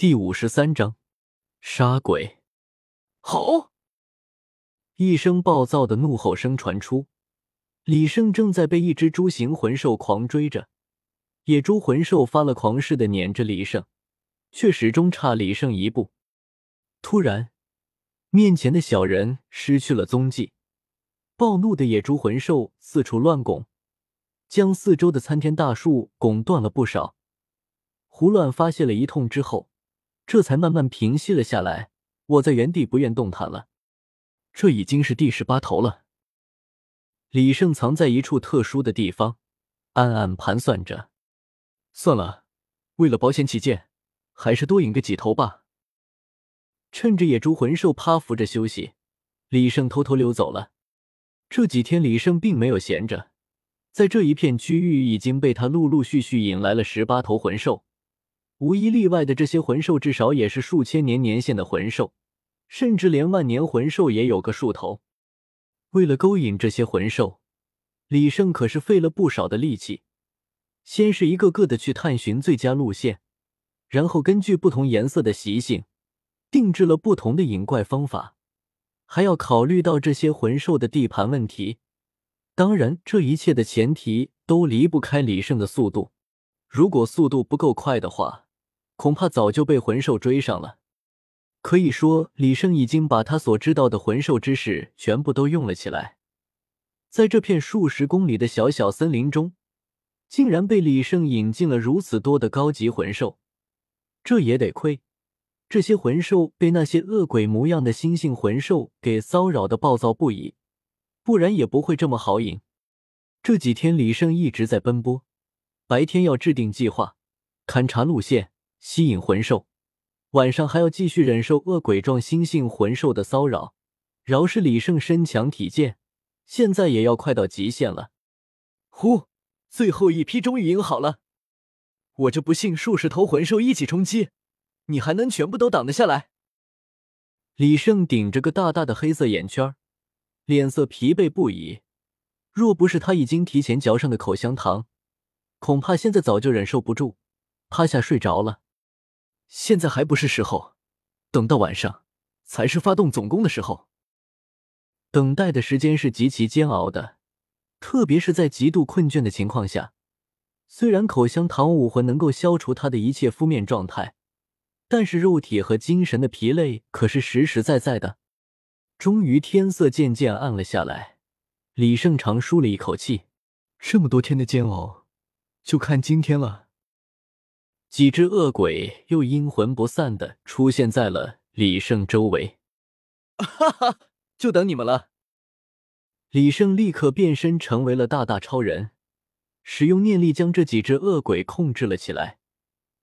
第五十三章杀鬼。吼！一声暴躁的怒吼声传出，李胜正在被一只猪形魂兽狂追着。野猪魂兽发了狂似的撵着李胜，却始终差李胜一步。突然，面前的小人失去了踪迹。暴怒的野猪魂兽四处乱拱，将四周的参天大树拱断了不少。胡乱发泄了一通之后。这才慢慢平息了下来，我在原地不愿动弹了。这已经是第十八头了。李胜藏在一处特殊的地方，暗暗盘算着。算了，为了保险起见，还是多引个几头吧。趁着野猪魂兽趴伏着休息，李胜偷偷溜走了。这几天李胜并没有闲着，在这一片区域已经被他陆陆续续引来了十八头魂兽。无一例外的，这些魂兽至少也是数千年年限的魂兽，甚至连万年魂兽也有个数头。为了勾引这些魂兽，李胜可是费了不少的力气。先是一个个的去探寻最佳路线，然后根据不同颜色的习性，定制了不同的引怪方法，还要考虑到这些魂兽的地盘问题。当然，这一切的前提都离不开李胜的速度。如果速度不够快的话，恐怕早就被魂兽追上了。可以说，李胜已经把他所知道的魂兽知识全部都用了起来。在这片数十公里的小小森林中，竟然被李胜引进了如此多的高级魂兽，这也得亏这些魂兽被那些恶鬼模样的猩猩魂兽给骚扰的暴躁不已，不然也不会这么好引。这几天，李胜一直在奔波，白天要制定计划，勘察路线。吸引魂兽，晚上还要继续忍受恶鬼状星性魂兽的骚扰。饶是李胜身强体健，现在也要快到极限了。呼，最后一批终于赢好了！我这不信数十头魂兽一起冲击，你还能全部都挡得下来？李胜顶着个大大的黑色眼圈，脸色疲惫不已。若不是他已经提前嚼上的口香糖，恐怕现在早就忍受不住，趴下睡着了。现在还不是时候，等到晚上才是发动总攻的时候。等待的时间是极其煎熬的，特别是在极度困倦的情况下。虽然口香糖武魂能够消除他的一切负面状态，但是肉体和精神的疲累可是实实在在的。终于，天色渐渐暗了下来，李胜长舒了一口气。这么多天的煎熬，就看今天了。几只恶鬼又阴魂不散的出现在了李胜周围，哈哈，就等你们了。李胜立刻变身成为了大大超人，使用念力将这几只恶鬼控制了起来，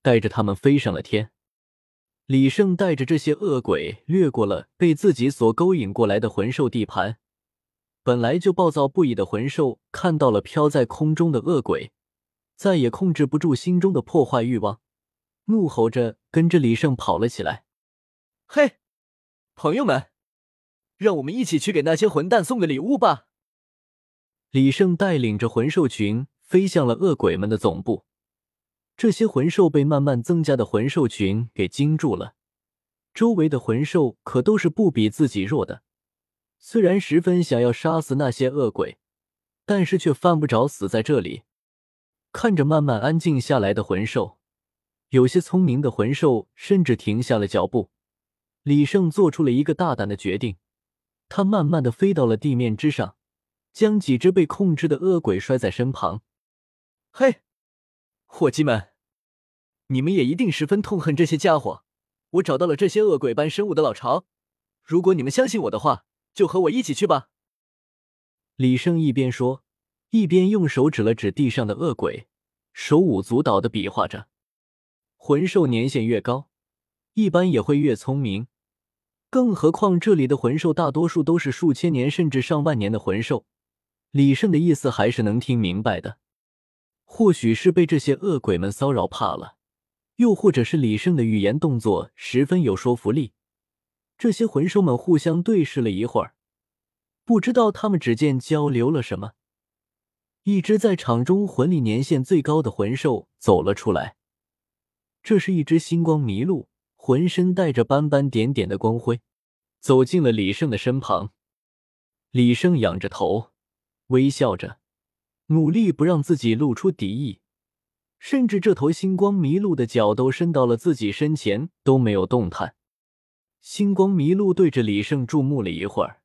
带着他们飞上了天。李胜带着这些恶鬼掠过了被自己所勾引过来的魂兽地盘，本来就暴躁不已的魂兽看到了飘在空中的恶鬼。再也控制不住心中的破坏欲望，怒吼着跟着李胜跑了起来。嘿，朋友们，让我们一起去给那些混蛋送个礼物吧！李胜带领着魂兽群飞向了恶鬼们的总部。这些魂兽被慢慢增加的魂兽群给惊住了，周围的魂兽可都是不比自己弱的。虽然十分想要杀死那些恶鬼，但是却犯不着死在这里。看着慢慢安静下来的魂兽，有些聪明的魂兽甚至停下了脚步。李胜做出了一个大胆的决定，他慢慢的飞到了地面之上，将几只被控制的恶鬼摔在身旁。嘿，伙计们，你们也一定十分痛恨这些家伙。我找到了这些恶鬼般生物的老巢，如果你们相信我的话，就和我一起去吧。李胜一边说。一边用手指了指地上的恶鬼，手舞足蹈的比划着。魂兽年限越高，一般也会越聪明，更何况这里的魂兽大多数都是数千年甚至上万年的魂兽。李胜的意思还是能听明白的。或许是被这些恶鬼们骚扰怕了，又或者是李胜的语言动作十分有说服力。这些魂兽们互相对视了一会儿，不知道他们之间交流了什么。一只在场中魂力年限最高的魂兽走了出来，这是一只星光麋鹿，浑身带着斑斑点点的光辉，走进了李胜的身旁。李胜仰着头，微笑着，努力不让自己露出敌意，甚至这头星光麋鹿的脚都伸到了自己身前，都没有动弹。星光麋鹿对着李胜注目了一会儿，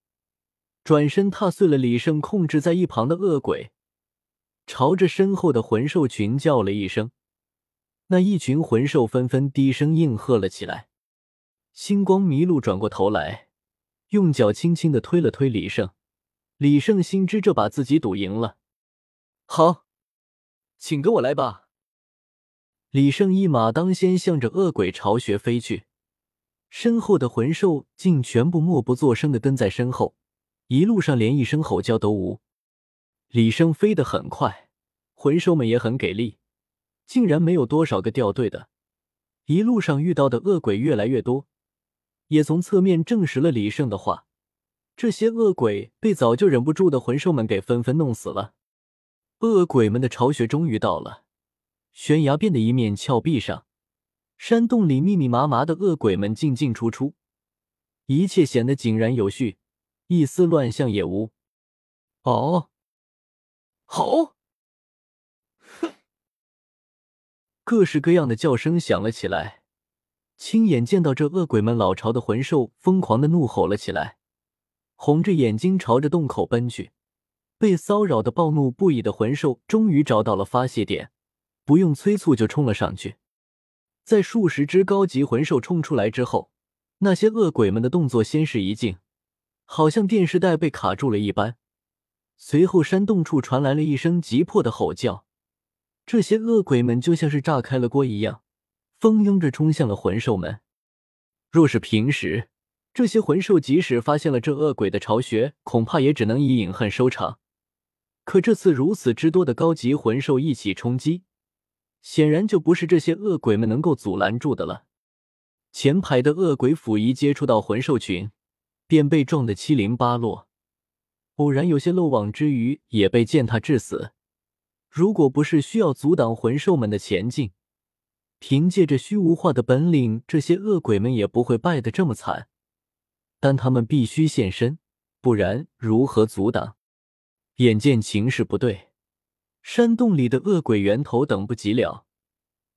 转身踏碎了李胜控制在一旁的恶鬼，朝着身后的魂兽群叫了一声。那一群魂兽纷纷低声应和了起来。星光麋鹿转过头来，用脚轻轻的推了推李胜。李胜心知这把自己赌赢了，好，请跟我来吧。李胜一马当先，向着恶鬼巢穴飞去，身后的魂兽竟全部默不作声的跟在身后，一路上连一声吼叫都无。李胜飞得很快，魂兽们也很给力。竟然没有多少个掉队的，一路上遇到的恶鬼越来越多，也从侧面证实了李胜的话：这些恶鬼被早就忍不住的魂兽们给纷纷弄死了。恶鬼们的巢穴终于到了，悬崖边的一面峭壁上，山洞里密密麻麻的恶鬼们进进出出，一切显得井然有序，一丝乱象也无。哦，好。各式各样的叫声响了起来，亲眼见到这恶鬼们老巢的魂兽疯狂的怒吼了起来，红着眼睛朝着洞口奔去。被骚扰的暴怒不已的魂兽终于找到了发泄点，不用催促就冲了上去。在数十只高级魂兽冲出来之后，那些恶鬼们的动作先是一静，好像电视带被卡住了一般，随后山洞处传来了一声急迫的吼叫。这些恶鬼们就像是炸开了锅一样，蜂拥着冲向了魂兽们。若是平时，这些魂兽即使发现了这恶鬼的巢穴，恐怕也只能以饮恨收场。可这次如此之多的高级魂兽一起冲击，显然就不是这些恶鬼们能够阻拦住的了。前排的恶鬼甫一接触到魂兽群，便被撞得七零八落，偶然有些漏网之鱼，也被践踏致死。如果不是需要阻挡魂兽们的前进，凭借着虚无化的本领，这些恶鬼们也不会败得这么惨。但他们必须现身，不然如何阻挡？眼见情势不对，山洞里的恶鬼源头等不及了，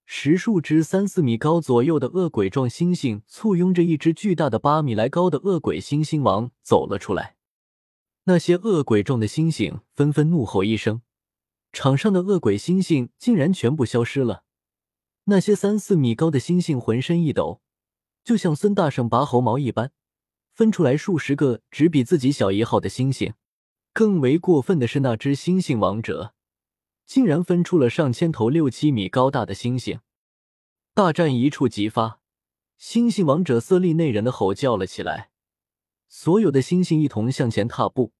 十数只三四米高左右的恶鬼状猩猩簇拥着一只巨大的八米来高的恶鬼猩猩王走了出来。那些恶鬼状的猩猩纷纷怒吼一声。场上的恶鬼猩猩竟然全部消失了，那些三四米高的猩猩浑身一抖，就像孙大圣拔猴毛一般，分出来数十个只比自己小一号的猩猩。更为过分的是，那只猩猩王者竟然分出了上千头六七米高大的猩猩。大战一触即发，猩猩王者色厉内荏的吼叫了起来，所有的猩猩一同向前踏步。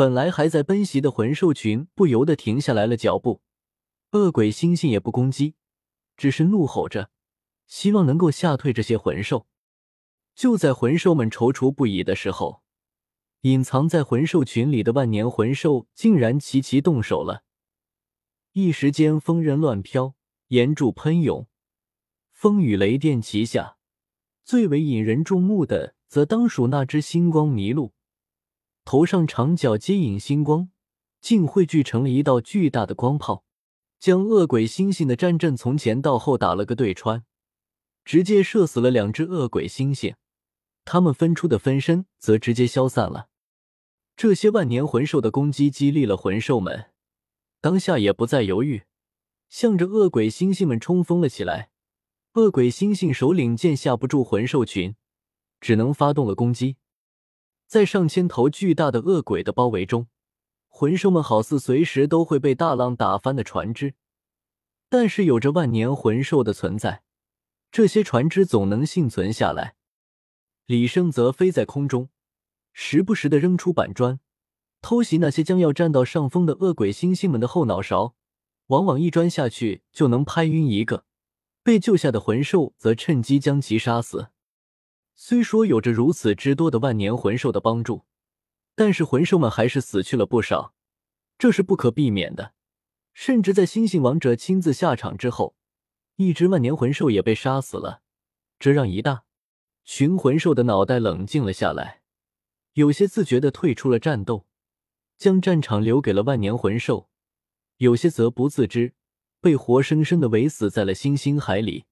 本来还在奔袭的魂兽群不由得停下来了脚步，恶鬼猩猩也不攻击，只是怒吼着，希望能够吓退这些魂兽。就在魂兽们踌躇不已的时候，隐藏在魂兽群里的万年魂兽竟然齐齐动手了。一时间风刃乱飘，岩柱喷涌，风雨雷电齐下。最为引人注目的，则当属那只星光麋鹿。头上长角接引星光，竟汇聚成了一道巨大的光炮，将恶鬼猩猩的战阵从前到后打了个对穿，直接射死了两只恶鬼猩猩。他们分出的分身则直接消散了。这些万年魂兽的攻击激励了魂兽们，当下也不再犹豫，向着恶鬼猩猩们冲锋了起来。恶鬼猩猩首领见吓不住魂兽群，只能发动了攻击。在上千头巨大的恶鬼的包围中，魂兽们好似随时都会被大浪打翻的船只。但是有着万年魂兽的存在，这些船只总能幸存下来。李生则飞在空中，时不时的扔出板砖，偷袭那些将要占到上风的恶鬼猩猩们的后脑勺。往往一砖下去就能拍晕一个，被救下的魂兽则趁机将其杀死。虽说有着如此之多的万年魂兽的帮助，但是魂兽们还是死去了不少，这是不可避免的。甚至在星星王者亲自下场之后，一只万年魂兽也被杀死了。这让一大群魂兽的脑袋冷静了下来，有些自觉的退出了战斗，将战场留给了万年魂兽；有些则不自知，被活生生的围死在了星星海里。